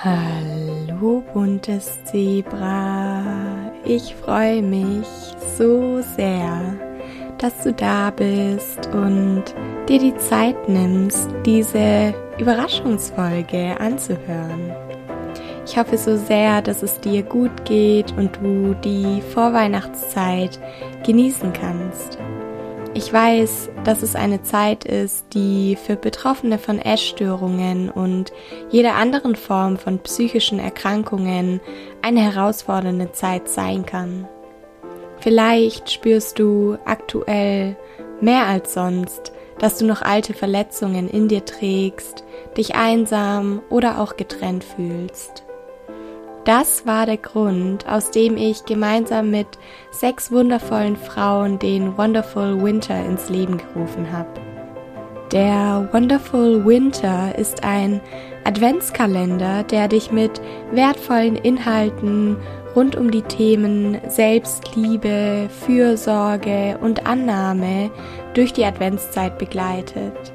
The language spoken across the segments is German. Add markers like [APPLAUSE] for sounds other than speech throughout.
Hallo buntes Zebra, ich freue mich so sehr, dass du da bist und dir die Zeit nimmst, diese Überraschungsfolge anzuhören. Ich hoffe so sehr, dass es dir gut geht und du die Vorweihnachtszeit genießen kannst. Ich weiß, dass es eine Zeit ist, die für Betroffene von Essstörungen und jeder anderen Form von psychischen Erkrankungen eine herausfordernde Zeit sein kann. Vielleicht spürst du aktuell mehr als sonst, dass du noch alte Verletzungen in dir trägst, dich einsam oder auch getrennt fühlst. Das war der Grund, aus dem ich gemeinsam mit sechs wundervollen Frauen den Wonderful Winter ins Leben gerufen habe. Der Wonderful Winter ist ein Adventskalender, der dich mit wertvollen Inhalten rund um die Themen Selbstliebe, Fürsorge und Annahme durch die Adventszeit begleitet.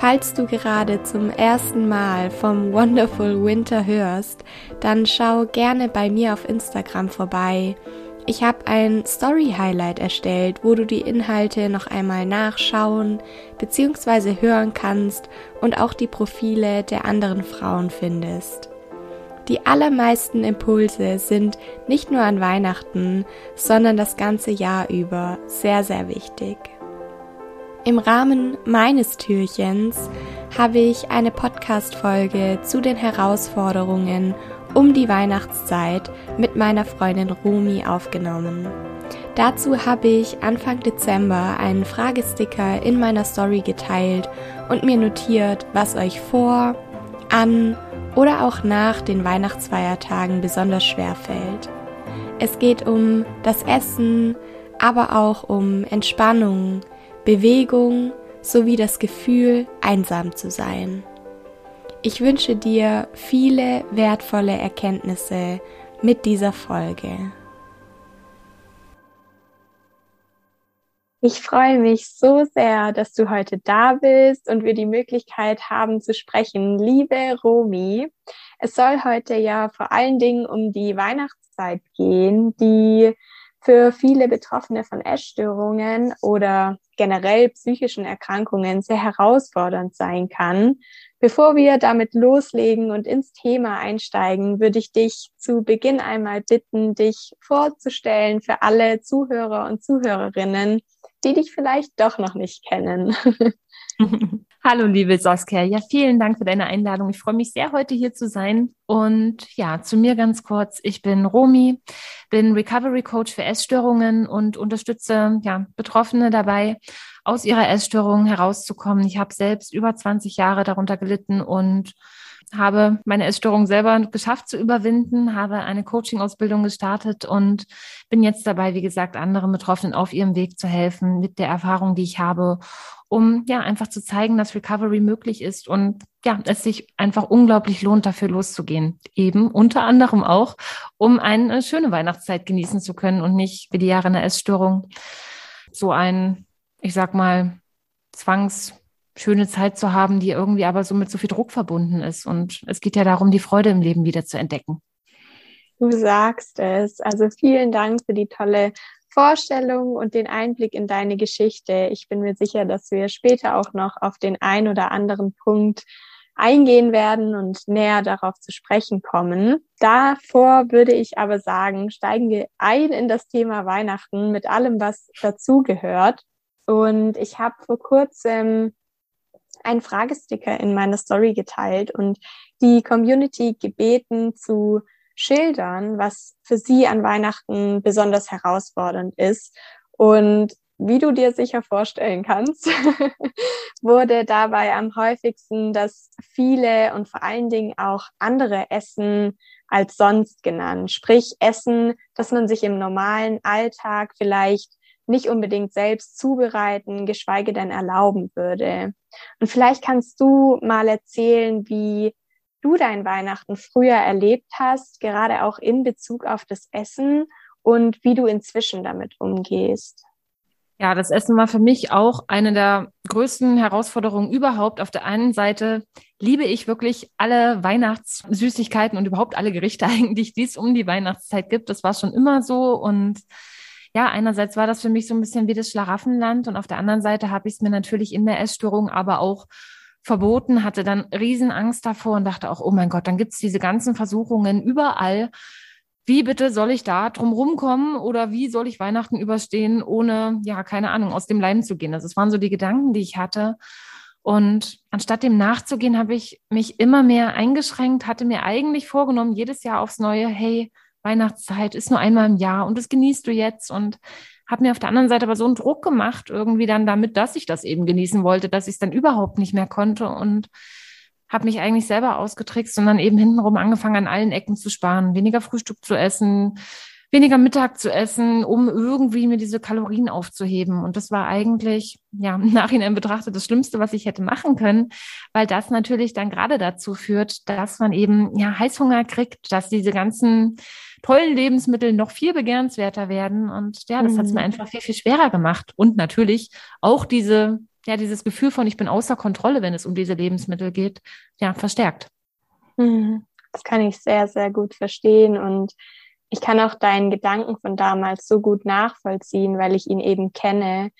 Falls du gerade zum ersten Mal vom Wonderful Winter hörst, dann schau gerne bei mir auf Instagram vorbei. Ich habe ein Story Highlight erstellt, wo du die Inhalte noch einmal nachschauen bzw. hören kannst und auch die Profile der anderen Frauen findest. Die allermeisten Impulse sind nicht nur an Weihnachten, sondern das ganze Jahr über sehr, sehr wichtig. Im Rahmen meines Türchens habe ich eine Podcast-Folge zu den Herausforderungen um die Weihnachtszeit mit meiner Freundin Rumi aufgenommen. Dazu habe ich Anfang Dezember einen Fragesticker in meiner Story geteilt und mir notiert, was euch vor, an oder auch nach den Weihnachtsfeiertagen besonders schwer fällt. Es geht um das Essen, aber auch um Entspannung, Bewegung sowie das Gefühl, einsam zu sein. Ich wünsche dir viele wertvolle Erkenntnisse mit dieser Folge. Ich freue mich so sehr, dass du heute da bist und wir die Möglichkeit haben zu sprechen. Liebe Romi, es soll heute ja vor allen Dingen um die Weihnachtszeit gehen, die für viele Betroffene von Essstörungen oder generell psychischen Erkrankungen sehr herausfordernd sein kann. Bevor wir damit loslegen und ins Thema einsteigen, würde ich dich zu Beginn einmal bitten, dich vorzustellen für alle Zuhörer und Zuhörerinnen, die dich vielleicht doch noch nicht kennen. [LAUGHS] Hallo, liebe Saskia. Ja, vielen Dank für deine Einladung. Ich freue mich sehr, heute hier zu sein. Und ja, zu mir ganz kurz. Ich bin Romi, bin Recovery Coach für Essstörungen und unterstütze ja, Betroffene dabei, aus ihrer Essstörung herauszukommen. Ich habe selbst über 20 Jahre darunter gelitten und habe meine Essstörung selber geschafft zu überwinden, habe eine Coaching-Ausbildung gestartet und bin jetzt dabei, wie gesagt, anderen Betroffenen auf ihrem Weg zu helfen mit der Erfahrung, die ich habe um ja einfach zu zeigen, dass Recovery möglich ist und ja, es sich einfach unglaublich lohnt, dafür loszugehen. Eben unter anderem auch, um eine schöne Weihnachtszeit genießen zu können und nicht wie die Jahre einer Essstörung so ein, ich sag mal, zwangs schöne Zeit zu haben, die irgendwie aber so mit so viel Druck verbunden ist. Und es geht ja darum, die Freude im Leben wieder zu entdecken. Du sagst es. Also vielen Dank für die tolle Vorstellung und den Einblick in deine Geschichte. Ich bin mir sicher, dass wir später auch noch auf den ein oder anderen Punkt eingehen werden und näher darauf zu sprechen kommen. Davor würde ich aber sagen, steigen wir ein in das Thema Weihnachten mit allem, was dazugehört. Und ich habe vor kurzem einen Fragesticker in meiner Story geteilt und die Community gebeten zu schildern, was für sie an Weihnachten besonders herausfordernd ist. Und wie du dir sicher vorstellen kannst, [LAUGHS] wurde dabei am häufigsten das viele und vor allen Dingen auch andere Essen als sonst genannt. Sprich Essen, das man sich im normalen Alltag vielleicht nicht unbedingt selbst zubereiten, geschweige denn erlauben würde. Und vielleicht kannst du mal erzählen, wie du dein Weihnachten früher erlebt hast, gerade auch in Bezug auf das Essen und wie du inzwischen damit umgehst. Ja, das Essen war für mich auch eine der größten Herausforderungen überhaupt. Auf der einen Seite liebe ich wirklich alle Weihnachtssüßigkeiten und überhaupt alle Gerichte [LAUGHS] eigentlich, die es um die Weihnachtszeit gibt. Das war schon immer so. Und ja, einerseits war das für mich so ein bisschen wie das Schlaraffenland und auf der anderen Seite habe ich es mir natürlich in der Essstörung aber auch verboten, hatte dann Riesenangst davor und dachte auch, oh mein Gott, dann gibt's diese ganzen Versuchungen überall wie bitte soll ich da drum rumkommen oder wie soll ich Weihnachten überstehen, ohne, ja, keine Ahnung, aus dem Leiden zu gehen. Also es waren so die Gedanken, die ich hatte. Und anstatt dem nachzugehen, habe ich mich immer mehr eingeschränkt, hatte mir eigentlich vorgenommen, jedes Jahr aufs Neue, hey, Weihnachtszeit ist nur einmal im Jahr und das genießt du jetzt und habe mir auf der anderen Seite aber so einen Druck gemacht, irgendwie dann damit, dass ich das eben genießen wollte, dass ich es dann überhaupt nicht mehr konnte und habe mich eigentlich selber ausgetrickst, sondern eben hintenrum angefangen, an allen Ecken zu sparen, weniger Frühstück zu essen, weniger Mittag zu essen, um irgendwie mir diese Kalorien aufzuheben. Und das war eigentlich, ja, im Nachhinein betrachtet das Schlimmste, was ich hätte machen können, weil das natürlich dann gerade dazu führt, dass man eben, ja, Heißhunger kriegt, dass diese ganzen tollen Lebensmittel noch viel begehrenswerter werden. Und ja, das mhm. hat es mir einfach viel, viel schwerer gemacht. Und natürlich auch diese ja, dieses Gefühl von, ich bin außer Kontrolle, wenn es um diese Lebensmittel geht, ja, verstärkt. Mhm. Das kann ich sehr, sehr gut verstehen und ich kann auch deinen Gedanken von damals so gut nachvollziehen, weil ich ihn eben kenne.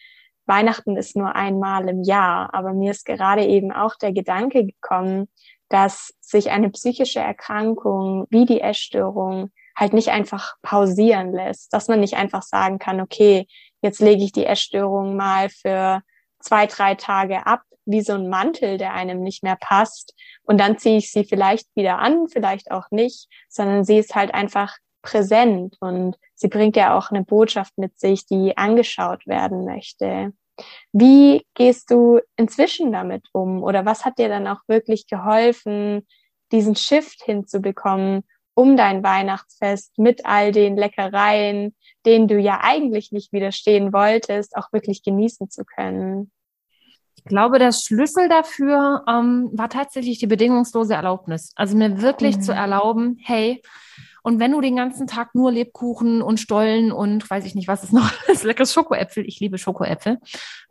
Weihnachten ist nur einmal im Jahr, aber mir ist gerade eben auch der Gedanke gekommen, dass sich eine psychische Erkrankung wie die Essstörung halt nicht einfach pausieren lässt, dass man nicht einfach sagen kann, okay, jetzt lege ich die Essstörung mal für zwei, drei Tage ab, wie so ein Mantel, der einem nicht mehr passt. Und dann ziehe ich sie vielleicht wieder an, vielleicht auch nicht, sondern sie ist halt einfach präsent und sie bringt ja auch eine Botschaft mit sich, die angeschaut werden möchte. Wie gehst du inzwischen damit um? Oder was hat dir dann auch wirklich geholfen, diesen Shift hinzubekommen, um dein Weihnachtsfest mit all den Leckereien, denen du ja eigentlich nicht widerstehen wolltest, auch wirklich genießen zu können? Ich glaube, der Schlüssel dafür ähm, war tatsächlich die bedingungslose Erlaubnis. Also mir wirklich mhm. zu erlauben, hey, und wenn du den ganzen Tag nur Lebkuchen und Stollen und weiß ich nicht, was ist [LAUGHS] noch, das leckeres Schokoäpfel, ich liebe Schokoäpfel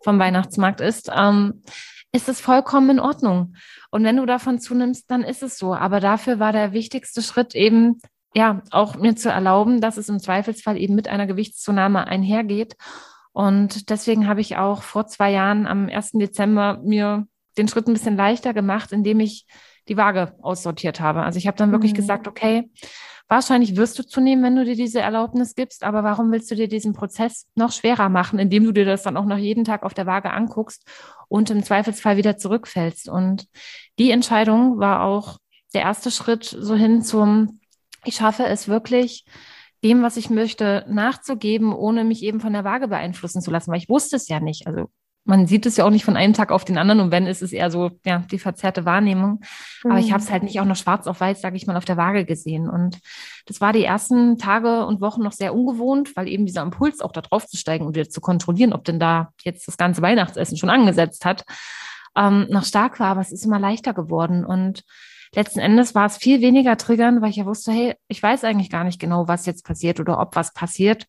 vom Weihnachtsmarkt ist, ähm, ist es vollkommen in Ordnung. Und wenn du davon zunimmst, dann ist es so. Aber dafür war der wichtigste Schritt eben, ja, auch mir zu erlauben, dass es im Zweifelsfall eben mit einer Gewichtszunahme einhergeht. Und deswegen habe ich auch vor zwei Jahren am 1. Dezember mir den Schritt ein bisschen leichter gemacht, indem ich die Waage aussortiert habe. Also ich habe dann wirklich mhm. gesagt, okay, wahrscheinlich wirst du zunehmen, wenn du dir diese Erlaubnis gibst, aber warum willst du dir diesen Prozess noch schwerer machen, indem du dir das dann auch noch jeden Tag auf der Waage anguckst und im Zweifelsfall wieder zurückfällst? Und die Entscheidung war auch der erste Schritt so hin zum ich schaffe es wirklich, dem, was ich möchte, nachzugeben, ohne mich eben von der Waage beeinflussen zu lassen, weil ich wusste es ja nicht. Also man sieht es ja auch nicht von einem Tag auf den anderen und wenn, ist es eher so, ja, die verzerrte Wahrnehmung. Mhm. Aber ich habe es halt nicht auch noch schwarz auf weiß, sage ich mal, auf der Waage gesehen. Und das war die ersten Tage und Wochen noch sehr ungewohnt, weil eben dieser Impuls auch da drauf zu steigen und wieder zu kontrollieren, ob denn da jetzt das ganze Weihnachtsessen schon angesetzt hat, ähm, noch stark war. Aber es ist immer leichter geworden und letzten Endes war es viel weniger triggernd, weil ich ja wusste, hey, ich weiß eigentlich gar nicht genau, was jetzt passiert oder ob was passiert.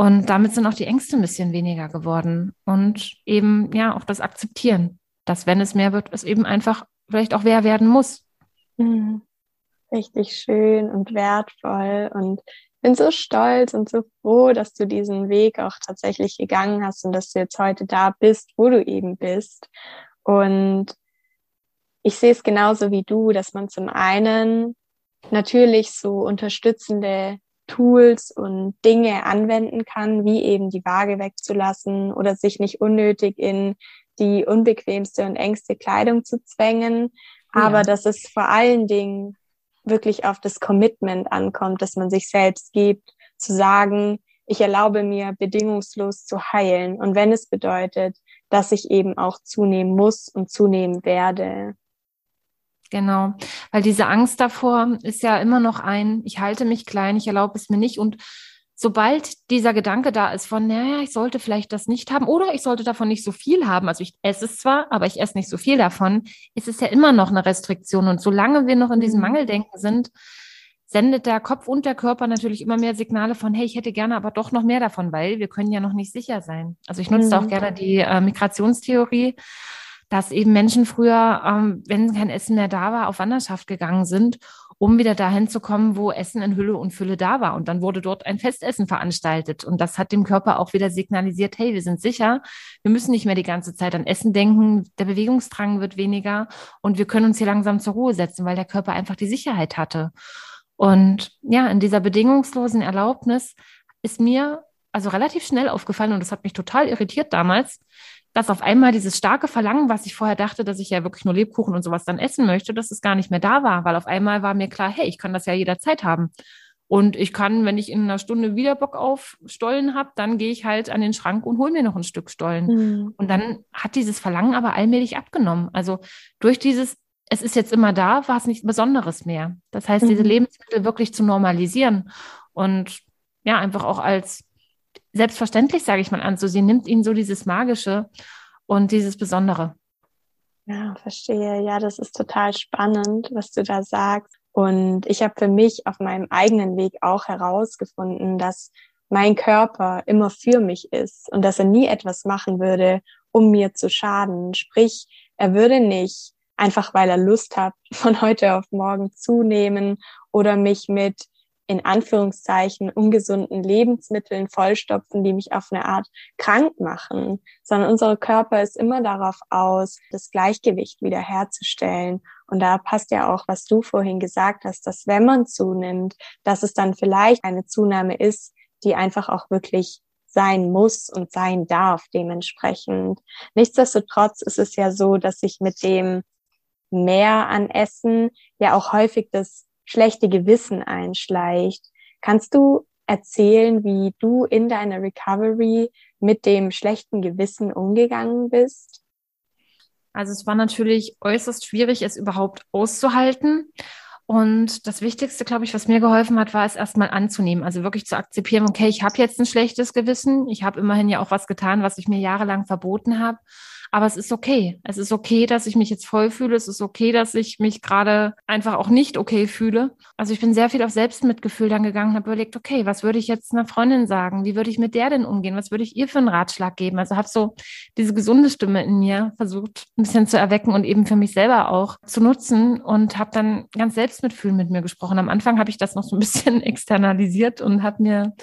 Und damit sind auch die Ängste ein bisschen weniger geworden. Und eben, ja, auch das Akzeptieren, dass wenn es mehr wird, es eben einfach vielleicht auch wer werden muss. Mhm. Richtig schön und wertvoll. Und bin so stolz und so froh, dass du diesen Weg auch tatsächlich gegangen hast und dass du jetzt heute da bist, wo du eben bist. Und ich sehe es genauso wie du, dass man zum einen natürlich so unterstützende Tools und Dinge anwenden kann, wie eben die Waage wegzulassen oder sich nicht unnötig in die unbequemste und engste Kleidung zu zwängen. Ja. Aber dass es vor allen Dingen wirklich auf das Commitment ankommt, dass man sich selbst gibt, zu sagen, ich erlaube mir bedingungslos zu heilen. Und wenn es bedeutet, dass ich eben auch zunehmen muss und zunehmen werde. Genau, weil diese Angst davor ist ja immer noch ein, ich halte mich klein, ich erlaube es mir nicht. Und sobald dieser Gedanke da ist von, naja, ich sollte vielleicht das nicht haben oder ich sollte davon nicht so viel haben, also ich esse es zwar, aber ich esse nicht so viel davon, ist es ja immer noch eine Restriktion. Und solange wir noch in diesem mhm. Mangeldenken sind, sendet der Kopf und der Körper natürlich immer mehr Signale von, hey, ich hätte gerne aber doch noch mehr davon, weil wir können ja noch nicht sicher sein. Also ich nutze mhm. auch gerne die äh, Migrationstheorie, dass eben Menschen früher, ähm, wenn kein Essen mehr da war, auf Wanderschaft gegangen sind, um wieder dahin zu kommen, wo Essen in Hülle und Fülle da war. Und dann wurde dort ein Festessen veranstaltet. Und das hat dem Körper auch wieder signalisiert, hey, wir sind sicher, wir müssen nicht mehr die ganze Zeit an Essen denken, der Bewegungsdrang wird weniger und wir können uns hier langsam zur Ruhe setzen, weil der Körper einfach die Sicherheit hatte. Und ja, in dieser bedingungslosen Erlaubnis ist mir also relativ schnell aufgefallen und das hat mich total irritiert damals, dass auf einmal dieses starke Verlangen, was ich vorher dachte, dass ich ja wirklich nur Lebkuchen und sowas dann essen möchte, dass es gar nicht mehr da war, weil auf einmal war mir klar, hey, ich kann das ja jederzeit haben. Und ich kann, wenn ich in einer Stunde wieder Bock auf Stollen habe, dann gehe ich halt an den Schrank und hole mir noch ein Stück Stollen. Mhm. Und dann hat dieses Verlangen aber allmählich abgenommen. Also durch dieses es ist jetzt immer da, war es nichts Besonderes mehr. Das heißt, diese mhm. Lebensmittel wirklich zu normalisieren und ja, einfach auch als selbstverständlich, sage ich mal, anzusehen, nimmt ihnen so dieses Magische und dieses Besondere. Ja, verstehe. Ja, das ist total spannend, was du da sagst. Und ich habe für mich auf meinem eigenen Weg auch herausgefunden, dass mein Körper immer für mich ist und dass er nie etwas machen würde, um mir zu schaden. Sprich, er würde nicht einfach weil er Lust hat, [LAUGHS] von heute auf morgen zunehmen oder mich mit in Anführungszeichen ungesunden Lebensmitteln vollstopfen, die mich auf eine Art krank machen, sondern unser Körper ist immer darauf aus, das Gleichgewicht wiederherzustellen. Und da passt ja auch, was du vorhin gesagt hast, dass wenn man zunimmt, dass es dann vielleicht eine Zunahme ist, die einfach auch wirklich sein muss und sein darf dementsprechend. Nichtsdestotrotz ist es ja so, dass sich mit dem mehr an Essen ja auch häufig das schlechte Gewissen einschleicht. Kannst du erzählen, wie du in deiner Recovery mit dem schlechten Gewissen umgegangen bist? Also es war natürlich äußerst schwierig, es überhaupt auszuhalten. Und das Wichtigste, glaube ich, was mir geholfen hat, war es erstmal anzunehmen. Also wirklich zu akzeptieren, okay, ich habe jetzt ein schlechtes Gewissen. Ich habe immerhin ja auch was getan, was ich mir jahrelang verboten habe. Aber es ist okay. Es ist okay, dass ich mich jetzt voll fühle. Es ist okay, dass ich mich gerade einfach auch nicht okay fühle. Also ich bin sehr viel auf Selbstmitgefühl dann gegangen und habe überlegt, okay, was würde ich jetzt einer Freundin sagen? Wie würde ich mit der denn umgehen? Was würde ich ihr für einen Ratschlag geben? Also habe so diese gesunde Stimme in mir versucht, ein bisschen zu erwecken und eben für mich selber auch zu nutzen und habe dann ganz Selbstmitfühl mit mir gesprochen. Am Anfang habe ich das noch so ein bisschen [LAUGHS] externalisiert und habe mir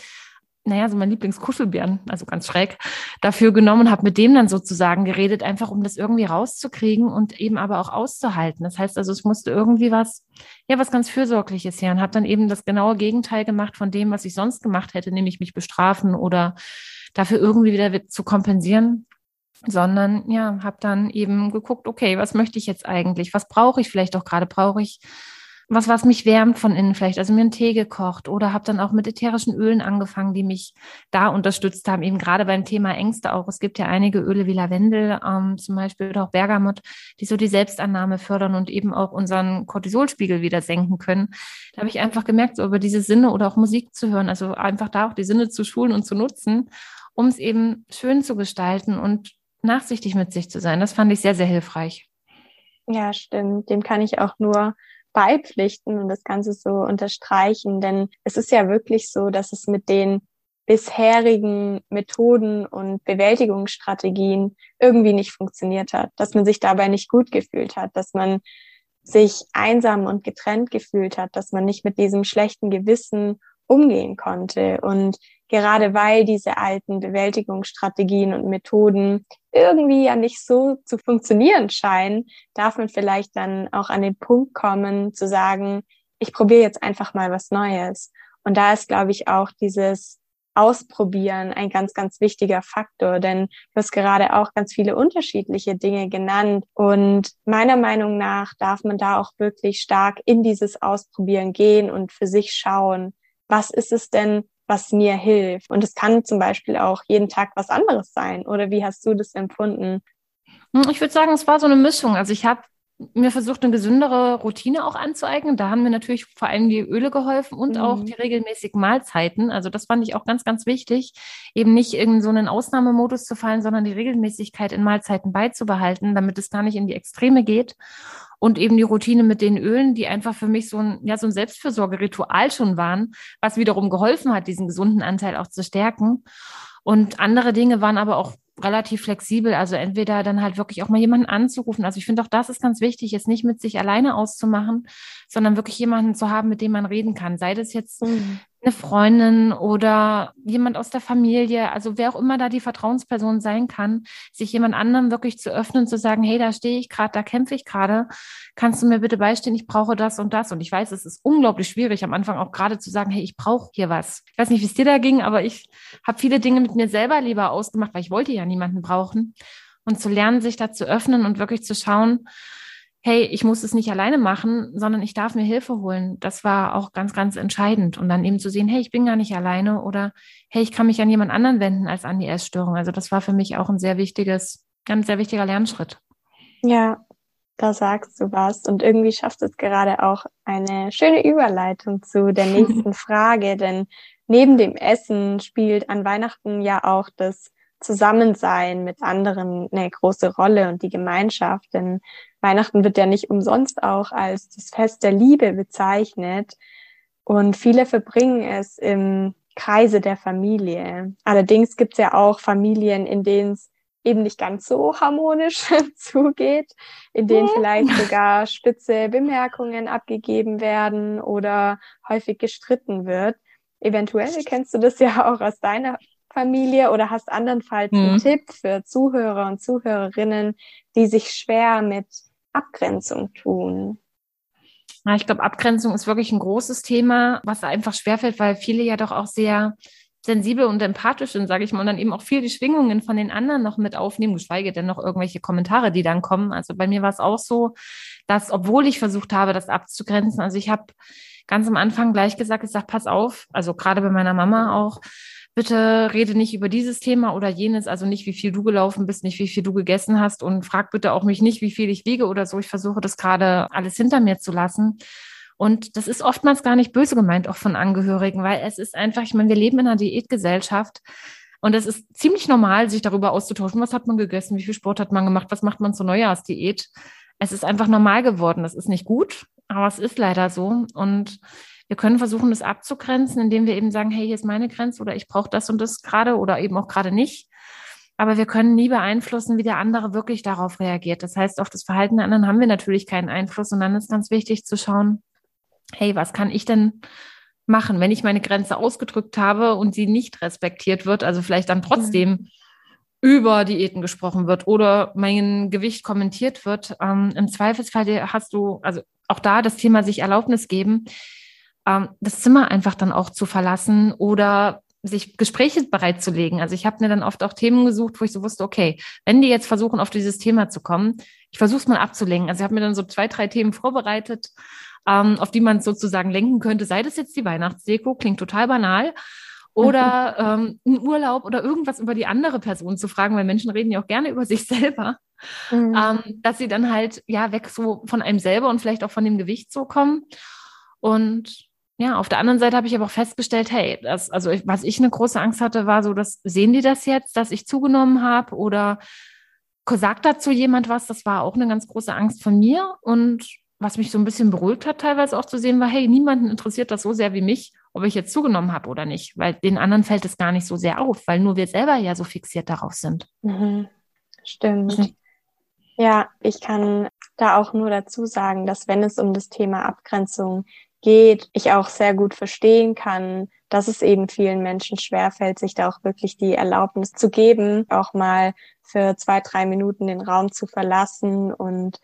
naja, so mein Lieblingskuschelbären, also ganz schräg, dafür genommen und habe mit dem dann sozusagen geredet, einfach um das irgendwie rauszukriegen und eben aber auch auszuhalten. Das heißt also, es musste irgendwie was, ja, was ganz Fürsorgliches her und habe dann eben das genaue Gegenteil gemacht von dem, was ich sonst gemacht hätte, nämlich mich bestrafen oder dafür irgendwie wieder zu kompensieren, sondern ja, habe dann eben geguckt, okay, was möchte ich jetzt eigentlich? Was brauche ich vielleicht auch gerade? Brauche ich was, was mich wärmt von innen vielleicht, also mir einen Tee gekocht oder habe dann auch mit ätherischen Ölen angefangen, die mich da unterstützt haben, eben gerade beim Thema Ängste auch. Es gibt ja einige Öle wie Lavendel ähm, zum Beispiel oder auch Bergamot, die so die Selbstannahme fördern und eben auch unseren Cortisolspiegel wieder senken können. Da habe ich einfach gemerkt, so über diese Sinne oder auch Musik zu hören, also einfach da auch die Sinne zu schulen und zu nutzen, um es eben schön zu gestalten und nachsichtig mit sich zu sein. Das fand ich sehr, sehr hilfreich. Ja, stimmt. Dem kann ich auch nur beipflichten und das Ganze so unterstreichen, denn es ist ja wirklich so, dass es mit den bisherigen Methoden und Bewältigungsstrategien irgendwie nicht funktioniert hat, dass man sich dabei nicht gut gefühlt hat, dass man sich einsam und getrennt gefühlt hat, dass man nicht mit diesem schlechten Gewissen umgehen konnte. Und gerade weil diese alten Bewältigungsstrategien und Methoden irgendwie ja nicht so zu funktionieren scheinen, darf man vielleicht dann auch an den Punkt kommen zu sagen, ich probiere jetzt einfach mal was Neues. Und da ist, glaube ich, auch dieses Ausprobieren ein ganz, ganz wichtiger Faktor, denn du hast gerade auch ganz viele unterschiedliche Dinge genannt. Und meiner Meinung nach darf man da auch wirklich stark in dieses Ausprobieren gehen und für sich schauen, was ist es denn, was mir hilft. Und es kann zum Beispiel auch jeden Tag was anderes sein. Oder wie hast du das empfunden? Hm, ich würde sagen, es war so eine Mischung. Also ich habe mir versucht, eine gesündere Routine auch anzueignen. Da haben mir natürlich vor allem die Öle geholfen und mhm. auch die regelmäßigen Mahlzeiten. Also das fand ich auch ganz, ganz wichtig, eben nicht in so einen Ausnahmemodus zu fallen, sondern die Regelmäßigkeit in Mahlzeiten beizubehalten, damit es gar nicht in die Extreme geht. Und eben die Routine mit den Ölen, die einfach für mich so ein, ja, so ein Selbstfürsorgeritual schon waren, was wiederum geholfen hat, diesen gesunden Anteil auch zu stärken. Und andere Dinge waren aber auch relativ flexibel. Also entweder dann halt wirklich auch mal jemanden anzurufen. Also ich finde auch das ist ganz wichtig, jetzt nicht mit sich alleine auszumachen, sondern wirklich jemanden zu haben, mit dem man reden kann. Sei das jetzt mhm eine Freundin oder jemand aus der Familie, also wer auch immer da die Vertrauensperson sein kann, sich jemand anderem wirklich zu öffnen, zu sagen, hey, da stehe ich gerade, da kämpfe ich gerade, kannst du mir bitte beistehen, ich brauche das und das. Und ich weiß, es ist unglaublich schwierig, am Anfang auch gerade zu sagen, hey, ich brauche hier was. Ich weiß nicht, wie es dir da ging, aber ich habe viele Dinge mit mir selber lieber ausgemacht, weil ich wollte ja niemanden brauchen. Und zu lernen, sich da zu öffnen und wirklich zu schauen, hey, ich muss es nicht alleine machen, sondern ich darf mir Hilfe holen. Das war auch ganz, ganz entscheidend. Und dann eben zu sehen, hey, ich bin gar nicht alleine oder hey, ich kann mich an jemand anderen wenden als an die Essstörung. Also das war für mich auch ein sehr wichtiges, ganz sehr wichtiger Lernschritt. Ja, da sagst du was. Und irgendwie schafft es gerade auch eine schöne Überleitung zu der [LAUGHS] nächsten Frage, denn neben dem Essen spielt an Weihnachten ja auch das Zusammensein mit anderen eine große Rolle und die Gemeinschaft. Denn Weihnachten wird ja nicht umsonst auch als das Fest der Liebe bezeichnet. Und viele verbringen es im Kreise der Familie. Allerdings gibt es ja auch Familien, in denen es eben nicht ganz so harmonisch [LAUGHS] zugeht, in denen vielleicht sogar spitze Bemerkungen abgegeben werden oder häufig gestritten wird. Eventuell kennst du das ja auch aus deiner Familie oder hast andernfalls mhm. einen Tipp für Zuhörer und Zuhörerinnen, die sich schwer mit Abgrenzung tun? Ja, ich glaube, Abgrenzung ist wirklich ein großes Thema, was einfach schwerfällt, weil viele ja doch auch sehr sensibel und empathisch sind, sage ich mal, und dann eben auch viel die Schwingungen von den anderen noch mit aufnehmen, geschweige denn noch irgendwelche Kommentare, die dann kommen. Also bei mir war es auch so, dass, obwohl ich versucht habe, das abzugrenzen, also ich habe ganz am Anfang gleich gesagt, ich sage, pass auf, also gerade bei meiner Mama auch, bitte rede nicht über dieses Thema oder jenes, also nicht, wie viel du gelaufen bist, nicht, wie viel du gegessen hast und frag bitte auch mich nicht, wie viel ich wiege oder so. Ich versuche das gerade alles hinter mir zu lassen. Und das ist oftmals gar nicht böse gemeint, auch von Angehörigen, weil es ist einfach, ich meine, wir leben in einer Diätgesellschaft. Und es ist ziemlich normal, sich darüber auszutauschen. Was hat man gegessen? Wie viel Sport hat man gemacht? Was macht man zur Neujahrsdiät? Es ist einfach normal geworden. Das ist nicht gut, aber es ist leider so. Und wir können versuchen, das abzugrenzen, indem wir eben sagen, hey, hier ist meine Grenze oder ich brauche das und das gerade oder eben auch gerade nicht. Aber wir können nie beeinflussen, wie der andere wirklich darauf reagiert. Das heißt, auf das Verhalten der anderen haben wir natürlich keinen Einfluss. Und dann ist ganz wichtig zu schauen, hey, was kann ich denn machen, wenn ich meine Grenze ausgedrückt habe und sie nicht respektiert wird, also vielleicht dann trotzdem mhm. über Diäten gesprochen wird oder mein Gewicht kommentiert wird. Ähm, Im Zweifelsfall hast du, also auch da das Thema sich Erlaubnis geben ähm, das Zimmer einfach dann auch zu verlassen oder sich Gespräche bereitzulegen. Also ich habe mir dann oft auch Themen gesucht, wo ich so wusste, okay, wenn die jetzt versuchen, auf dieses Thema zu kommen, ich versuche es mal abzulenken. Also ich habe mir dann so zwei, drei Themen vorbereitet, ähm, auf die man sozusagen lenken könnte. Sei das jetzt die Weihnachtsdeko, klingt total banal. Oder [LAUGHS] ähm, ein Urlaub oder irgendwas über die andere Person zu fragen, weil Menschen reden ja auch gerne über sich [LAUGHS] selber. Mhm. Ähm, dass sie dann halt ja weg so von einem selber und vielleicht auch von dem Gewicht so kommen. Und ja, auf der anderen Seite habe ich aber auch festgestellt, hey, das, also ich, was ich eine große Angst hatte, war so, dass sehen die das jetzt, dass ich zugenommen habe oder sagt dazu jemand was? Das war auch eine ganz große Angst von mir und was mich so ein bisschen beruhigt hat, teilweise auch zu sehen, war, hey, niemanden interessiert das so sehr wie mich, ob ich jetzt zugenommen habe oder nicht, weil den anderen fällt es gar nicht so sehr auf, weil nur wir selber ja so fixiert darauf sind. Mhm. Stimmt. Mhm. Ja, ich kann da auch nur dazu sagen, dass wenn es um das Thema Abgrenzung geht, ich auch sehr gut verstehen kann, dass es eben vielen Menschen schwerfällt, sich da auch wirklich die Erlaubnis zu geben, auch mal für zwei, drei Minuten den Raum zu verlassen und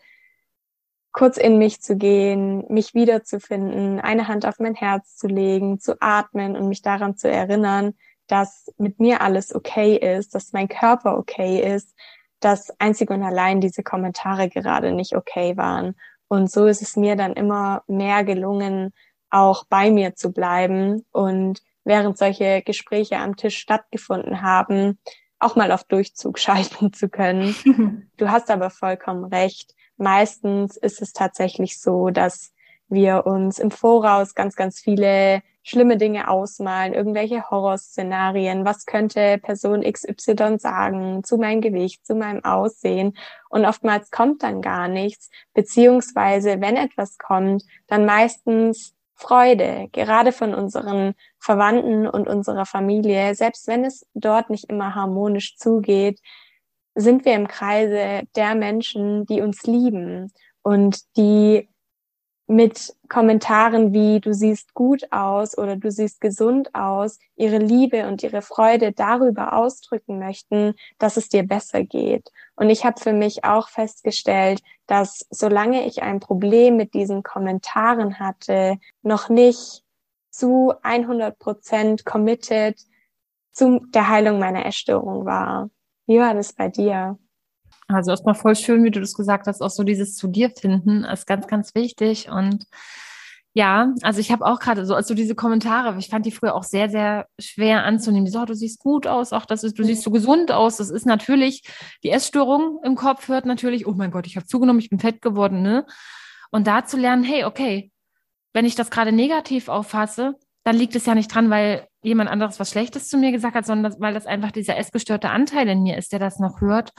kurz in mich zu gehen, mich wiederzufinden, eine Hand auf mein Herz zu legen, zu atmen und mich daran zu erinnern, dass mit mir alles okay ist, dass mein Körper okay ist, dass einzig und allein diese Kommentare gerade nicht okay waren und so ist es mir dann immer mehr gelungen, auch bei mir zu bleiben und während solche Gespräche am Tisch stattgefunden haben, auch mal auf Durchzug [LAUGHS] schalten zu können. [LAUGHS] du hast aber vollkommen recht. meistens ist es tatsächlich so, dass wir uns im Voraus ganz, ganz viele schlimme Dinge ausmalen, irgendwelche Horrorszenarien, was könnte Person XY sagen zu meinem Gewicht, zu meinem Aussehen. Und oftmals kommt dann gar nichts, beziehungsweise wenn etwas kommt, dann meistens Freude, gerade von unseren Verwandten und unserer Familie, selbst wenn es dort nicht immer harmonisch zugeht, sind wir im Kreise der Menschen, die uns lieben und die mit Kommentaren wie du siehst gut aus oder du siehst gesund aus, ihre Liebe und ihre Freude darüber ausdrücken möchten, dass es dir besser geht. Und ich habe für mich auch festgestellt, dass solange ich ein Problem mit diesen Kommentaren hatte, noch nicht zu 100 Prozent committed zu der Heilung meiner Essstörung war. Wie war das bei dir? Also erstmal voll schön, wie du das gesagt hast, auch so dieses zu dir finden ist ganz, ganz wichtig. Und ja, also ich habe auch gerade so, also diese Kommentare, ich fand die früher auch sehr, sehr schwer anzunehmen. Die so, oh, du siehst gut aus, auch das ist, du siehst so gesund aus. Das ist natürlich, die Essstörung im Kopf hört natürlich, oh mein Gott, ich habe zugenommen, ich bin fett geworden, ne? Und da zu lernen, hey, okay, wenn ich das gerade negativ auffasse, dann liegt es ja nicht dran, weil jemand anderes was Schlechtes zu mir gesagt hat, sondern weil das einfach dieser essgestörte Anteil in mir ist, der das noch hört.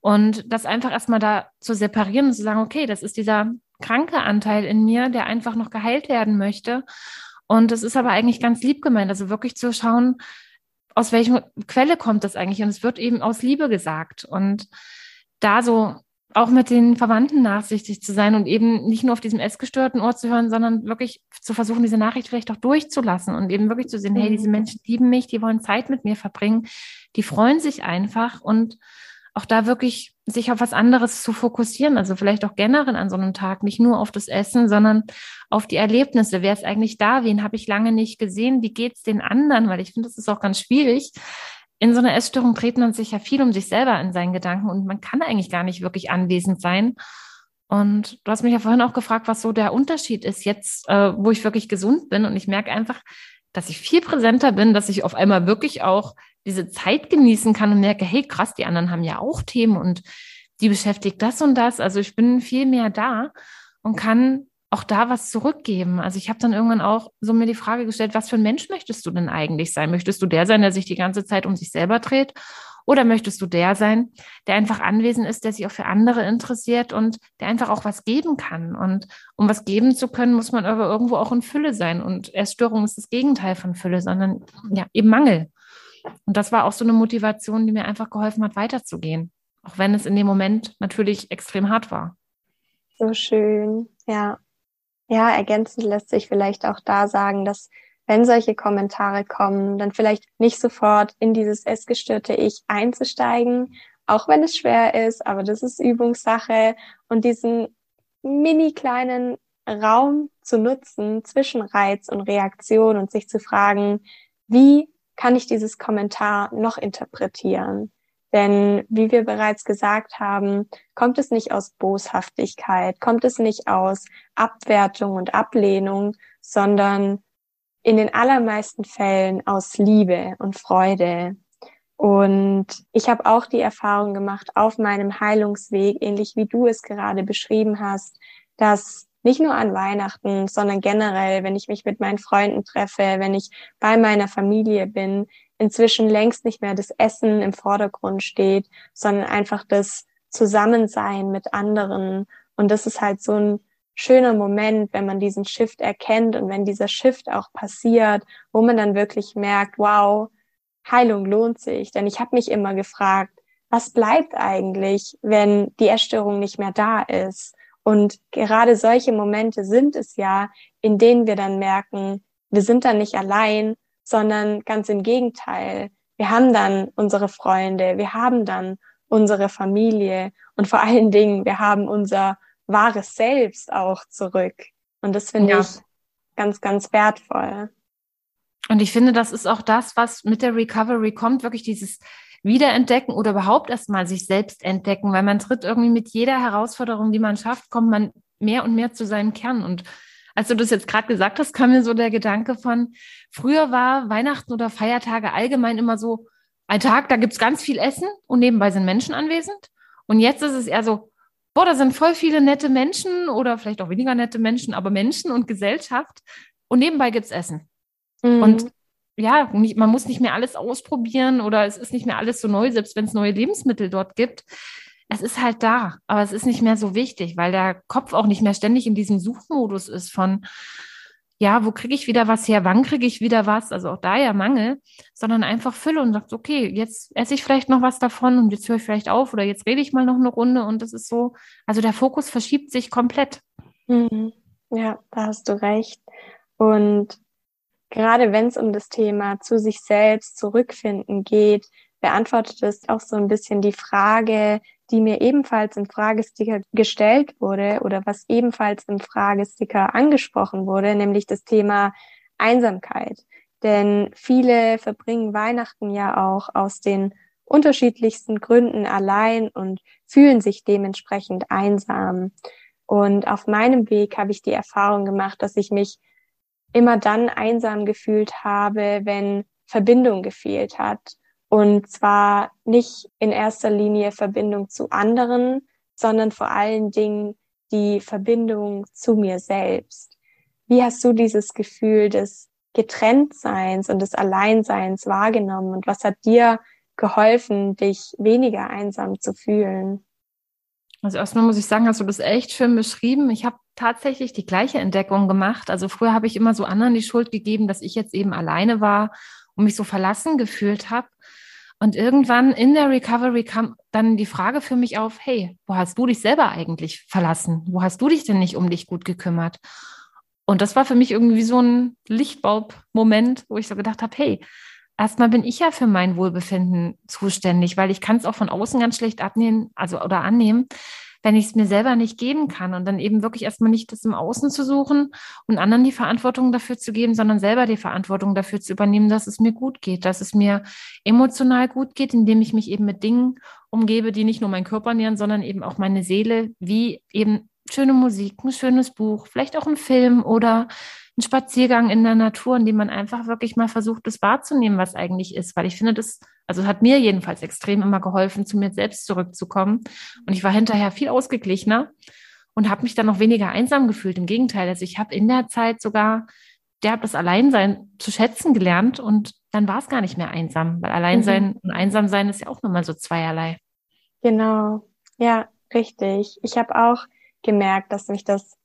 Und das einfach erstmal da zu separieren und zu sagen, okay, das ist dieser kranke Anteil in mir, der einfach noch geheilt werden möchte. Und es ist aber eigentlich ganz lieb gemeint, also wirklich zu schauen, aus welcher Quelle kommt das eigentlich? Und es wird eben aus Liebe gesagt. Und da so auch mit den Verwandten nachsichtig zu sein und eben nicht nur auf diesem essgestörten Ort zu hören, sondern wirklich zu versuchen, diese Nachricht vielleicht auch durchzulassen und eben wirklich zu sehen, hey, diese mhm. Menschen lieben mich, die wollen Zeit mit mir verbringen, die freuen sich einfach und auch da wirklich sich auf was anderes zu fokussieren. Also vielleicht auch generell an so einem Tag, nicht nur auf das Essen, sondern auf die Erlebnisse. Wer ist eigentlich da? Wen habe ich lange nicht gesehen? Wie geht's den anderen? Weil ich finde, das ist auch ganz schwierig. In so einer Essstörung dreht man sich ja viel um sich selber in seinen Gedanken und man kann eigentlich gar nicht wirklich anwesend sein. Und du hast mich ja vorhin auch gefragt, was so der Unterschied ist jetzt, äh, wo ich wirklich gesund bin. Und ich merke einfach, dass ich viel präsenter bin, dass ich auf einmal wirklich auch diese Zeit genießen kann und merke, hey, krass, die anderen haben ja auch Themen und die beschäftigt das und das. Also ich bin viel mehr da und kann auch da was zurückgeben. Also ich habe dann irgendwann auch so mir die Frage gestellt, was für ein Mensch möchtest du denn eigentlich sein? Möchtest du der sein, der sich die ganze Zeit um sich selber dreht? Oder möchtest du der sein, der einfach anwesend ist, der sich auch für andere interessiert und der einfach auch was geben kann? Und um was geben zu können, muss man aber irgendwo auch in Fülle sein. Und Erstörung ist das Gegenteil von Fülle, sondern ja, eben Mangel. Und das war auch so eine Motivation, die mir einfach geholfen hat, weiterzugehen. Auch wenn es in dem Moment natürlich extrem hart war. So schön, ja. Ja, ergänzend lässt sich vielleicht auch da sagen, dass wenn solche Kommentare kommen, dann vielleicht nicht sofort in dieses essgestörte Ich einzusteigen, auch wenn es schwer ist, aber das ist Übungssache und diesen mini kleinen Raum zu nutzen zwischen Reiz und Reaktion und sich zu fragen, wie kann ich dieses Kommentar noch interpretieren? Denn wie wir bereits gesagt haben, kommt es nicht aus Boshaftigkeit, kommt es nicht aus Abwertung und Ablehnung, sondern in den allermeisten Fällen aus Liebe und Freude. Und ich habe auch die Erfahrung gemacht auf meinem Heilungsweg, ähnlich wie du es gerade beschrieben hast, dass nicht nur an Weihnachten, sondern generell, wenn ich mich mit meinen Freunden treffe, wenn ich bei meiner Familie bin, inzwischen längst nicht mehr das Essen im Vordergrund steht, sondern einfach das Zusammensein mit anderen. Und das ist halt so ein schöner Moment, wenn man diesen Shift erkennt und wenn dieser Shift auch passiert, wo man dann wirklich merkt, wow, Heilung lohnt sich. Denn ich habe mich immer gefragt, was bleibt eigentlich, wenn die Essstörung nicht mehr da ist? Und gerade solche Momente sind es ja, in denen wir dann merken, wir sind dann nicht allein, sondern ganz im Gegenteil. Wir haben dann unsere Freunde, wir haben dann unsere Familie und vor allen Dingen, wir haben unser wahres Selbst auch zurück. Und das finde ja. ich ganz, ganz wertvoll. Und ich finde, das ist auch das, was mit der Recovery kommt, wirklich dieses wiederentdecken oder überhaupt erstmal sich selbst entdecken, weil man tritt irgendwie mit jeder Herausforderung, die man schafft, kommt man mehr und mehr zu seinem Kern. Und als du das jetzt gerade gesagt hast, kam mir so der Gedanke von, früher war Weihnachten oder Feiertage allgemein immer so ein Tag, da gibt's ganz viel Essen und nebenbei sind Menschen anwesend. Und jetzt ist es eher so, boah, da sind voll viele nette Menschen oder vielleicht auch weniger nette Menschen, aber Menschen und Gesellschaft. Und nebenbei gibt's Essen. Mhm. Und ja, nicht, man muss nicht mehr alles ausprobieren oder es ist nicht mehr alles so neu, selbst wenn es neue Lebensmittel dort gibt. Es ist halt da, aber es ist nicht mehr so wichtig, weil der Kopf auch nicht mehr ständig in diesem Suchmodus ist von, ja, wo kriege ich wieder was her, wann kriege ich wieder was, also auch da ja Mangel, sondern einfach Fülle und sagt, okay, jetzt esse ich vielleicht noch was davon und jetzt höre ich vielleicht auf oder jetzt rede ich mal noch eine Runde und das ist so, also der Fokus verschiebt sich komplett. Mhm. Ja, da hast du recht. Und gerade wenn es um das Thema zu sich selbst zurückfinden geht, beantwortet es auch so ein bisschen die Frage, die mir ebenfalls im Fragesticker gestellt wurde oder was ebenfalls im Fragesticker angesprochen wurde, nämlich das Thema Einsamkeit. Denn viele verbringen Weihnachten ja auch aus den unterschiedlichsten Gründen allein und fühlen sich dementsprechend einsam. Und auf meinem Weg habe ich die Erfahrung gemacht, dass ich mich immer dann einsam gefühlt habe, wenn Verbindung gefehlt hat. Und zwar nicht in erster Linie Verbindung zu anderen, sondern vor allen Dingen die Verbindung zu mir selbst. Wie hast du dieses Gefühl des Getrenntseins und des Alleinseins wahrgenommen und was hat dir geholfen, dich weniger einsam zu fühlen? Also erstmal muss ich sagen, hast du das echt schön beschrieben. Ich habe tatsächlich die gleiche Entdeckung gemacht. Also früher habe ich immer so anderen die Schuld gegeben, dass ich jetzt eben alleine war und mich so verlassen gefühlt habe. Und irgendwann in der Recovery kam dann die Frage für mich auf, hey, wo hast du dich selber eigentlich verlassen? Wo hast du dich denn nicht um dich gut gekümmert? Und das war für mich irgendwie so ein Lichtbulb-Moment, wo ich so gedacht habe, hey, erstmal bin ich ja für mein Wohlbefinden zuständig, weil ich kann es auch von außen ganz schlecht abnehmen, also oder annehmen, wenn ich es mir selber nicht geben kann und dann eben wirklich erstmal nicht das im Außen zu suchen und anderen die Verantwortung dafür zu geben, sondern selber die Verantwortung dafür zu übernehmen, dass es mir gut geht, dass es mir emotional gut geht, indem ich mich eben mit Dingen umgebe, die nicht nur meinen Körper nähern, sondern eben auch meine Seele, wie eben schöne Musik, ein schönes Buch, vielleicht auch ein Film oder ein Spaziergang in der Natur, in dem man einfach wirklich mal versucht, das wahrzunehmen, was eigentlich ist. Weil ich finde, das, also hat mir jedenfalls extrem immer geholfen, zu mir selbst zurückzukommen. Und ich war hinterher viel ausgeglichener und habe mich dann noch weniger einsam gefühlt. Im Gegenteil, also ich habe in der Zeit sogar der das Alleinsein zu schätzen gelernt und dann war es gar nicht mehr einsam, weil Alleinsein mhm. und Einsamsein ist ja auch nochmal so zweierlei. Genau, ja, richtig. Ich habe auch gemerkt, dass mich das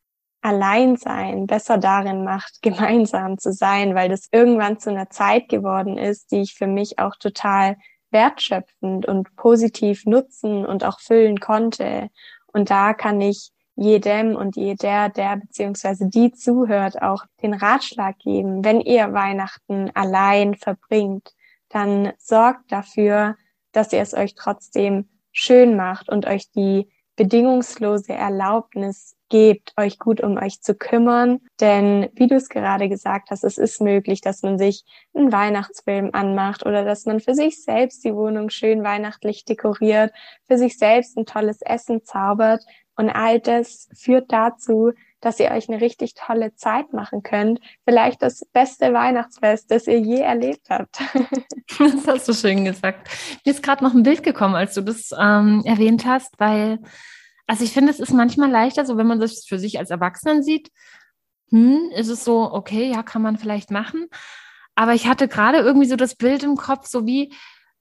Alleinsein besser darin macht, [LAUGHS] gemeinsam zu sein, weil das irgendwann zu einer Zeit geworden ist, die ich für mich auch total wertschöpfend und positiv nutzen und auch füllen konnte. Und da kann ich jedem und jeder, der beziehungsweise die zuhört, auch den Ratschlag geben, wenn ihr Weihnachten allein verbringt, dann sorgt dafür, dass ihr es euch trotzdem schön macht und euch die bedingungslose Erlaubnis gebt, euch gut um euch zu kümmern. Denn wie du es gerade gesagt hast, es ist möglich, dass man sich einen Weihnachtsfilm anmacht oder dass man für sich selbst die Wohnung schön weihnachtlich dekoriert, für sich selbst ein tolles Essen zaubert. Und all das führt dazu, dass ihr euch eine richtig tolle Zeit machen könnt. Vielleicht das beste Weihnachtsfest, das ihr je erlebt habt. [LAUGHS] das hast du schön gesagt. Mir ist gerade noch ein Bild gekommen, als du das ähm, erwähnt hast, weil also ich finde, es ist manchmal leichter, so wenn man das für sich als Erwachsenen sieht, hm, ist es so, okay, ja, kann man vielleicht machen. Aber ich hatte gerade irgendwie so das Bild im Kopf, so wie,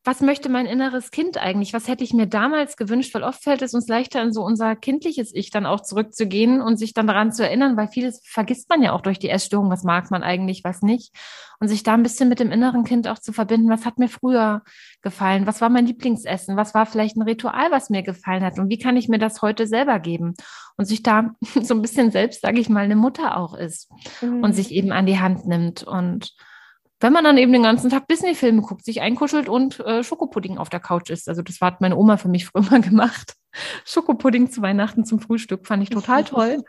was möchte mein inneres Kind eigentlich? Was hätte ich mir damals gewünscht? Weil oft fällt es uns leichter, in so unser kindliches Ich dann auch zurückzugehen und sich dann daran zu erinnern, weil vieles vergisst man ja auch durch die Essstörung. Was mag man eigentlich, was nicht? Und sich da ein bisschen mit dem inneren Kind auch zu verbinden. Was hat mir früher gefallen? Was war mein Lieblingsessen? Was war vielleicht ein Ritual, was mir gefallen hat? Und wie kann ich mir das heute selber geben? Und sich da [LAUGHS] so ein bisschen selbst, sage ich mal, eine Mutter auch ist mhm. und sich eben an die Hand nimmt und wenn man dann eben den ganzen Tag Disney-Filme guckt, sich einkuschelt und äh, Schokopudding auf der Couch isst. Also das hat meine Oma für mich [LAUGHS] früher mal gemacht. Schokopudding zu Weihnachten zum Frühstück fand ich total [LAUGHS] toll.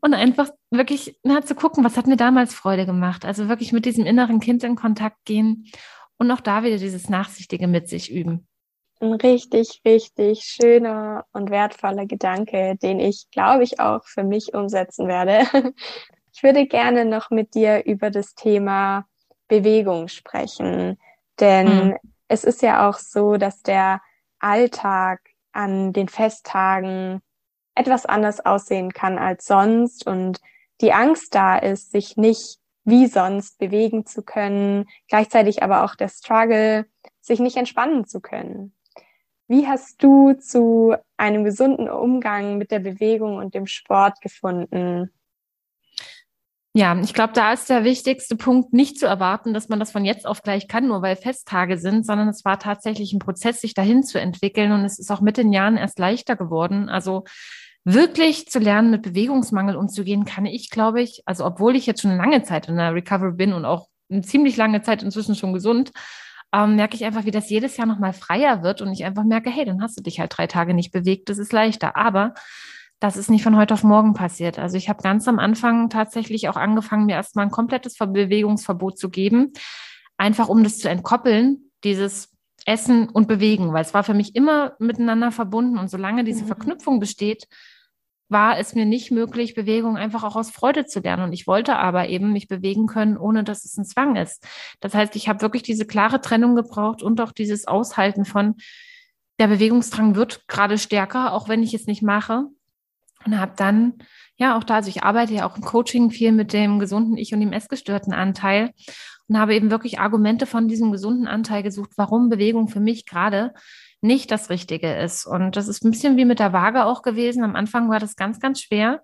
Und einfach wirklich na, zu gucken, was hat mir damals Freude gemacht. Also wirklich mit diesem inneren Kind in Kontakt gehen und auch da wieder dieses Nachsichtige mit sich üben. Ein richtig, richtig schöner und wertvoller Gedanke, den ich, glaube ich, auch für mich umsetzen werde. [LAUGHS] Ich würde gerne noch mit dir über das Thema Bewegung sprechen. Denn mhm. es ist ja auch so, dass der Alltag an den Festtagen etwas anders aussehen kann als sonst und die Angst da ist, sich nicht wie sonst bewegen zu können, gleichzeitig aber auch der Struggle, sich nicht entspannen zu können. Wie hast du zu einem gesunden Umgang mit der Bewegung und dem Sport gefunden? Ja, ich glaube, da ist der wichtigste Punkt, nicht zu erwarten, dass man das von jetzt auf gleich kann, nur weil Festtage sind, sondern es war tatsächlich ein Prozess, sich dahin zu entwickeln und es ist auch mit den Jahren erst leichter geworden. Also wirklich zu lernen, mit Bewegungsmangel umzugehen, kann ich, glaube ich, also obwohl ich jetzt schon eine lange Zeit in der Recovery bin und auch eine ziemlich lange Zeit inzwischen schon gesund, ähm, merke ich einfach, wie das jedes Jahr nochmal freier wird und ich einfach merke, hey, dann hast du dich halt drei Tage nicht bewegt, das ist leichter. Aber das ist nicht von heute auf morgen passiert. Also ich habe ganz am Anfang tatsächlich auch angefangen, mir erstmal ein komplettes Bewegungsverbot zu geben, einfach um das zu entkoppeln, dieses Essen und Bewegen, weil es war für mich immer miteinander verbunden und solange diese mhm. Verknüpfung besteht, war es mir nicht möglich, Bewegung einfach auch aus Freude zu lernen. Und ich wollte aber eben mich bewegen können, ohne dass es ein Zwang ist. Das heißt, ich habe wirklich diese klare Trennung gebraucht und auch dieses Aushalten von, der Bewegungsdrang wird gerade stärker, auch wenn ich es nicht mache. Und habe dann, ja, auch da, also ich arbeite ja auch im Coaching viel mit dem gesunden Ich und dem essgestörten Anteil und habe eben wirklich Argumente von diesem gesunden Anteil gesucht, warum Bewegung für mich gerade nicht das Richtige ist. Und das ist ein bisschen wie mit der Waage auch gewesen. Am Anfang war das ganz, ganz schwer.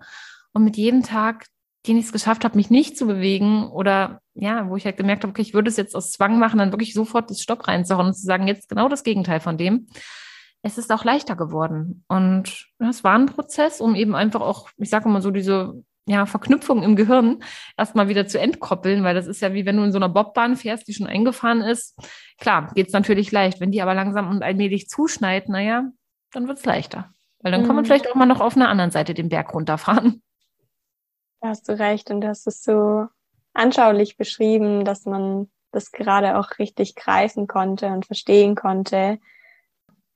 Und mit jedem Tag, den ich es geschafft habe, mich nicht zu bewegen oder ja, wo ich halt gemerkt habe, okay, ich würde es jetzt aus Zwang machen, dann wirklich sofort das Stopp reinzuhauen und zu sagen, jetzt genau das Gegenteil von dem. Es ist auch leichter geworden. Und es war ein Prozess, um eben einfach auch, ich sage mal so, diese ja, Verknüpfung im Gehirn erstmal wieder zu entkoppeln, weil das ist ja wie wenn du in so einer Bobbahn fährst, die schon eingefahren ist. Klar, geht's natürlich leicht. Wenn die aber langsam und allmählich zuschneit, naja, dann wird's leichter. Weil dann mhm. kann man mhm. vielleicht auch mal noch auf einer anderen Seite den Berg runterfahren. Da hast du recht und das ist so anschaulich beschrieben, dass man das gerade auch richtig greifen konnte und verstehen konnte.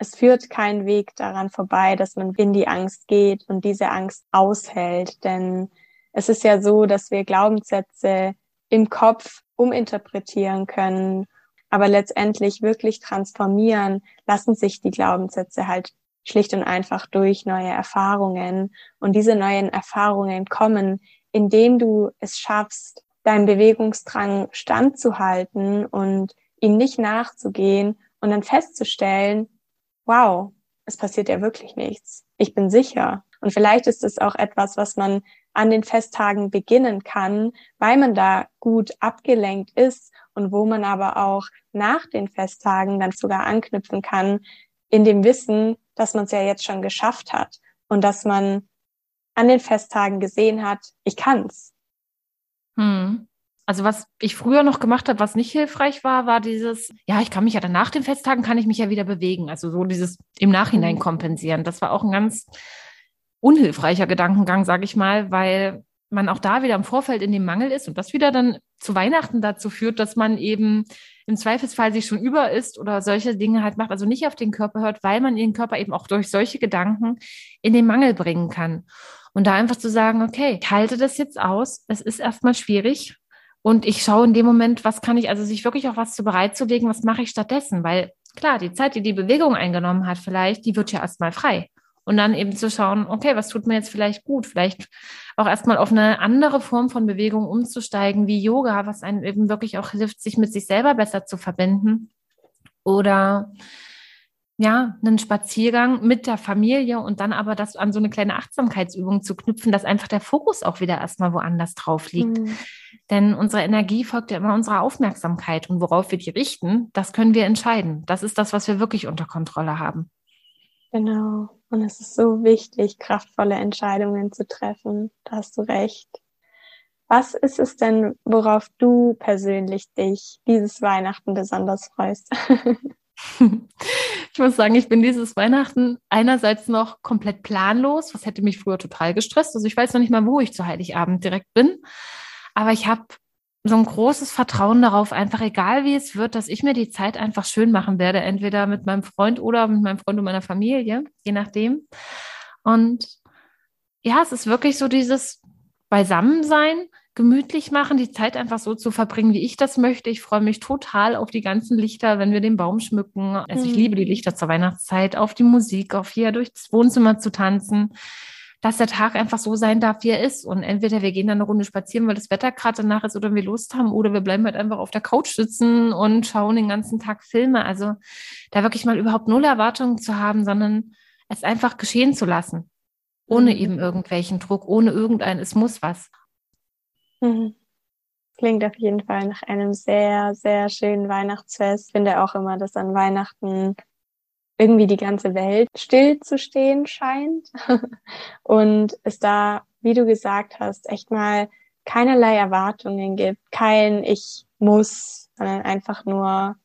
Es führt kein Weg daran vorbei, dass man in die Angst geht und diese Angst aushält, denn es ist ja so, dass wir Glaubenssätze im Kopf uminterpretieren können, aber letztendlich wirklich transformieren lassen sich die Glaubenssätze halt schlicht und einfach durch neue Erfahrungen. Und diese neuen Erfahrungen kommen, indem du es schaffst, deinem Bewegungsdrang standzuhalten und ihm nicht nachzugehen und dann festzustellen, wow, es passiert ja wirklich nichts. Ich bin sicher. Und vielleicht ist es auch etwas, was man an den Festtagen beginnen kann, weil man da gut abgelenkt ist und wo man aber auch nach den Festtagen dann sogar anknüpfen kann, in dem Wissen, dass man es ja jetzt schon geschafft hat und dass man an den Festtagen gesehen hat, ich kann's. Hm. Also was ich früher noch gemacht habe, was nicht hilfreich war, war dieses, ja, ich kann mich ja dann nach den Festtagen, kann ich mich ja wieder bewegen. Also so dieses im Nachhinein mhm. kompensieren. Das war auch ein ganz unhilfreicher Gedankengang, sage ich mal, weil man auch da wieder im Vorfeld in dem Mangel ist und das wieder dann zu Weihnachten dazu führt, dass man eben im Zweifelsfall sich schon über ist oder solche Dinge halt macht, also nicht auf den Körper hört, weil man den Körper eben auch durch solche Gedanken in den Mangel bringen kann. Und da einfach zu sagen, okay, ich halte das jetzt aus, es ist erstmal schwierig und ich schaue in dem Moment, was kann ich, also sich wirklich auch was zu bereitzulegen, was mache ich stattdessen, weil klar, die Zeit, die die Bewegung eingenommen hat, vielleicht, die wird ja erstmal frei. Und dann eben zu schauen, okay, was tut mir jetzt vielleicht gut? Vielleicht auch erstmal auf eine andere Form von Bewegung umzusteigen, wie Yoga, was einem eben wirklich auch hilft, sich mit sich selber besser zu verbinden. Oder ja, einen Spaziergang mit der Familie und dann aber das an so eine kleine Achtsamkeitsübung zu knüpfen, dass einfach der Fokus auch wieder erstmal woanders drauf liegt. Mhm. Denn unsere Energie folgt ja immer unserer Aufmerksamkeit und worauf wir die richten, das können wir entscheiden. Das ist das, was wir wirklich unter Kontrolle haben. Genau. Und es ist so wichtig, kraftvolle Entscheidungen zu treffen. Da hast du recht. Was ist es denn, worauf du persönlich dich dieses Weihnachten besonders freust? [LAUGHS] [LAUGHS] ich muss sagen, ich bin dieses Weihnachten einerseits noch komplett planlos, was hätte mich früher total gestresst. Also ich weiß noch nicht mal, wo ich zu Heiligabend direkt bin. Aber ich habe so ein großes Vertrauen darauf, einfach egal wie es wird, dass ich mir die Zeit einfach schön machen werde, entweder mit meinem Freund oder mit meinem Freund und meiner Familie, je nachdem. Und ja, es ist wirklich so dieses Beisammensein, gemütlich machen, die Zeit einfach so zu verbringen, wie ich das möchte. Ich freue mich total auf die ganzen Lichter, wenn wir den Baum schmücken. Also ich mhm. liebe die Lichter zur Weihnachtszeit, auf die Musik, auf hier durchs Wohnzimmer zu tanzen dass der Tag einfach so sein darf, wie er ist. Und entweder wir gehen dann eine Runde spazieren, weil das Wetter gerade danach ist oder wir Lust haben, oder wir bleiben halt einfach auf der Couch sitzen und schauen den ganzen Tag Filme. Also da wirklich mal überhaupt null Erwartungen zu haben, sondern es einfach geschehen zu lassen. Ohne mhm. eben irgendwelchen Druck, ohne irgendein, es muss was. Mhm. Klingt auf jeden Fall nach einem sehr, sehr schönen Weihnachtsfest. Ich finde auch immer, dass an Weihnachten irgendwie die ganze Welt still zu stehen scheint [LAUGHS] und es da, wie du gesagt hast, echt mal keinerlei Erwartungen gibt, kein ich muss, sondern einfach nur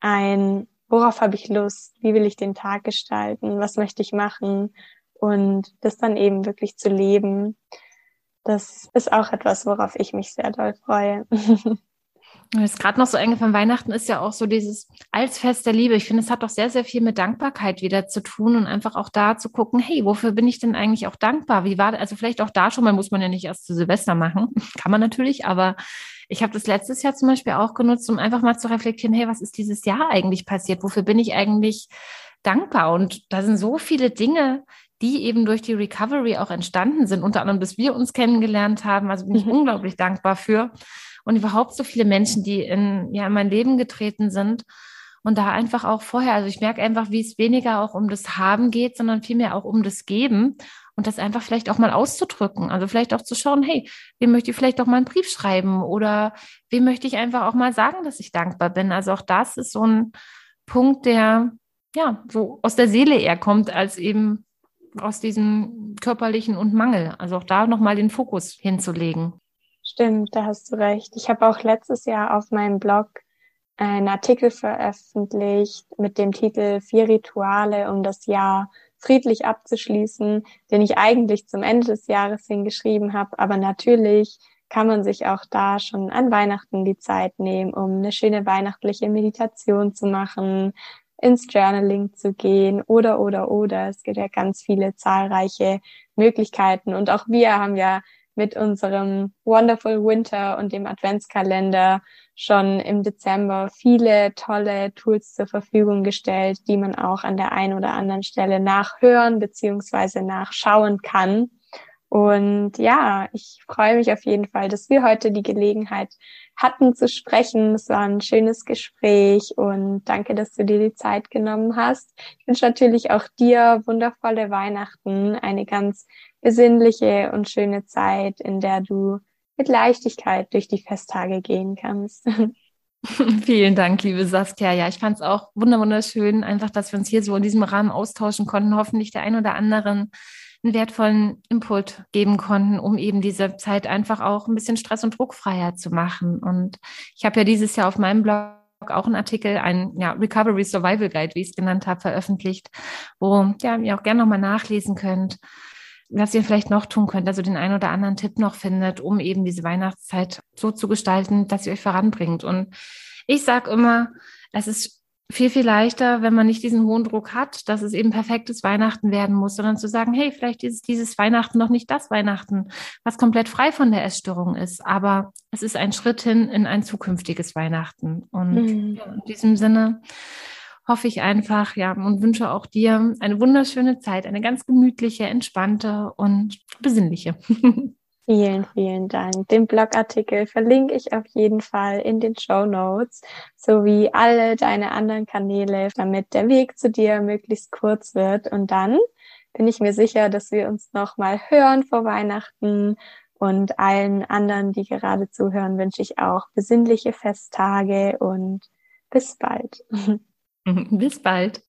ein, worauf habe ich Lust, wie will ich den Tag gestalten, was möchte ich machen und das dann eben wirklich zu leben. Das ist auch etwas, worauf ich mich sehr doll freue. [LAUGHS] Mir ist gerade noch so eingefallen, Weihnachten ist ja auch so dieses als Fest der Liebe. Ich finde, es hat doch sehr, sehr viel mit Dankbarkeit wieder zu tun und einfach auch da zu gucken, hey, wofür bin ich denn eigentlich auch dankbar? Wie war, also vielleicht auch da schon mal, muss man ja nicht erst zu Silvester machen, [LAUGHS] kann man natürlich, aber ich habe das letztes Jahr zum Beispiel auch genutzt, um einfach mal zu reflektieren, hey, was ist dieses Jahr eigentlich passiert? Wofür bin ich eigentlich dankbar? Und da sind so viele Dinge, die eben durch die Recovery auch entstanden sind, unter anderem, dass wir uns kennengelernt haben. Also bin ich mhm. unglaublich dankbar für und überhaupt so viele Menschen, die in, ja, in mein Leben getreten sind. Und da einfach auch vorher, also ich merke einfach, wie es weniger auch um das Haben geht, sondern vielmehr auch um das Geben und das einfach vielleicht auch mal auszudrücken. Also vielleicht auch zu schauen, hey, wem möchte ich vielleicht auch mal einen Brief schreiben oder wem möchte ich einfach auch mal sagen, dass ich dankbar bin. Also auch das ist so ein Punkt, der ja so aus der Seele eher kommt, als eben aus diesem körperlichen und Mangel. Also auch da nochmal den Fokus hinzulegen. Stimmt, da hast du recht. Ich habe auch letztes Jahr auf meinem Blog einen Artikel veröffentlicht mit dem Titel Vier Rituale, um das Jahr friedlich abzuschließen, den ich eigentlich zum Ende des Jahres hingeschrieben habe. Aber natürlich kann man sich auch da schon an Weihnachten die Zeit nehmen, um eine schöne weihnachtliche Meditation zu machen, ins Journaling zu gehen oder, oder, oder. Es gibt ja ganz viele zahlreiche Möglichkeiten. Und auch wir haben ja mit unserem Wonderful Winter und dem Adventskalender schon im Dezember viele tolle Tools zur Verfügung gestellt, die man auch an der einen oder anderen Stelle nachhören beziehungsweise nachschauen kann. Und ja, ich freue mich auf jeden Fall, dass wir heute die Gelegenheit hatten zu sprechen. Es war ein schönes Gespräch und danke, dass du dir die Zeit genommen hast. Ich wünsche natürlich auch dir wundervolle Weihnachten, eine ganz besinnliche und schöne Zeit, in der du mit Leichtigkeit durch die Festtage gehen kannst. [LAUGHS] [LAUGHS] Vielen Dank, liebe Saskia. Ja, ich fand es auch wunderschön, einfach, dass wir uns hier so in diesem Rahmen austauschen konnten, hoffentlich der ein oder anderen einen wertvollen Input geben konnten, um eben diese Zeit einfach auch ein bisschen stress- und druckfreier zu machen. Und ich habe ja dieses Jahr auf meinem Blog auch einen Artikel, ein ja, Recovery Survival Guide, wie ich es genannt habe, veröffentlicht, wo ja, ihr auch gerne nochmal nachlesen könnt, was ihr vielleicht noch tun könnt, also den einen oder anderen Tipp noch findet, um eben diese Weihnachtszeit so zu gestalten, dass sie euch voranbringt. Und ich sage immer, es ist viel, viel leichter, wenn man nicht diesen hohen Druck hat, dass es eben perfektes Weihnachten werden muss, sondern zu sagen, hey, vielleicht ist dieses Weihnachten noch nicht das Weihnachten, was komplett frei von der Essstörung ist, aber es ist ein Schritt hin in ein zukünftiges Weihnachten. Und mhm. in diesem Sinne hoffe ich einfach, ja, und wünsche auch dir eine wunderschöne Zeit, eine ganz gemütliche, entspannte und besinnliche. [LAUGHS] Vielen, vielen Dank. Den Blogartikel verlinke ich auf jeden Fall in den Show Notes sowie alle deine anderen Kanäle, damit der Weg zu dir möglichst kurz wird. Und dann bin ich mir sicher, dass wir uns nochmal hören vor Weihnachten und allen anderen, die gerade zuhören, wünsche ich auch besinnliche Festtage und bis bald. [LAUGHS] [LAUGHS] Bis bald.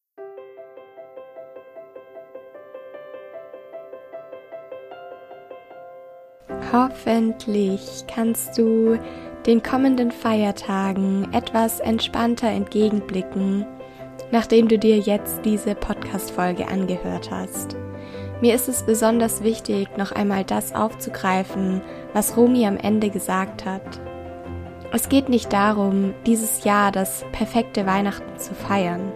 Hoffentlich kannst du den kommenden Feiertagen etwas entspannter entgegenblicken, nachdem du dir jetzt diese Podcast-Folge angehört hast. Mir ist es besonders wichtig, noch einmal das aufzugreifen, was Romy am Ende gesagt hat. Es geht nicht darum, dieses Jahr das perfekte Weihnachten zu feiern.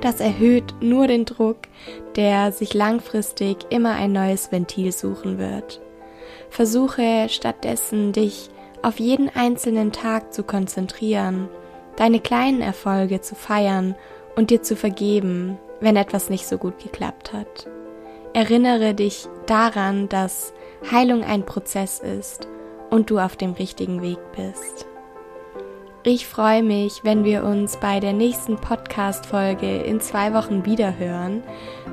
Das erhöht nur den Druck, der sich langfristig immer ein neues Ventil suchen wird. Versuche stattdessen, dich auf jeden einzelnen Tag zu konzentrieren, deine kleinen Erfolge zu feiern und dir zu vergeben, wenn etwas nicht so gut geklappt hat. Erinnere dich daran, dass Heilung ein Prozess ist und du auf dem richtigen Weg bist. Ich freue mich, wenn wir uns bei der nächsten Podcast-Folge in zwei Wochen wiederhören.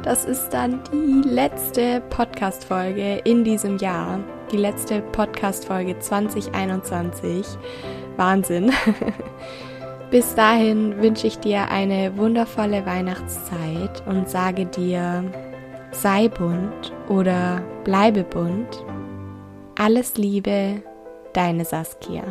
Das ist dann die letzte Podcast-Folge in diesem Jahr. Die letzte Podcast-Folge 2021. Wahnsinn. [LAUGHS] Bis dahin wünsche ich dir eine wundervolle Weihnachtszeit und sage dir, sei bunt oder bleibe bunt. Alles Liebe, deine Saskia.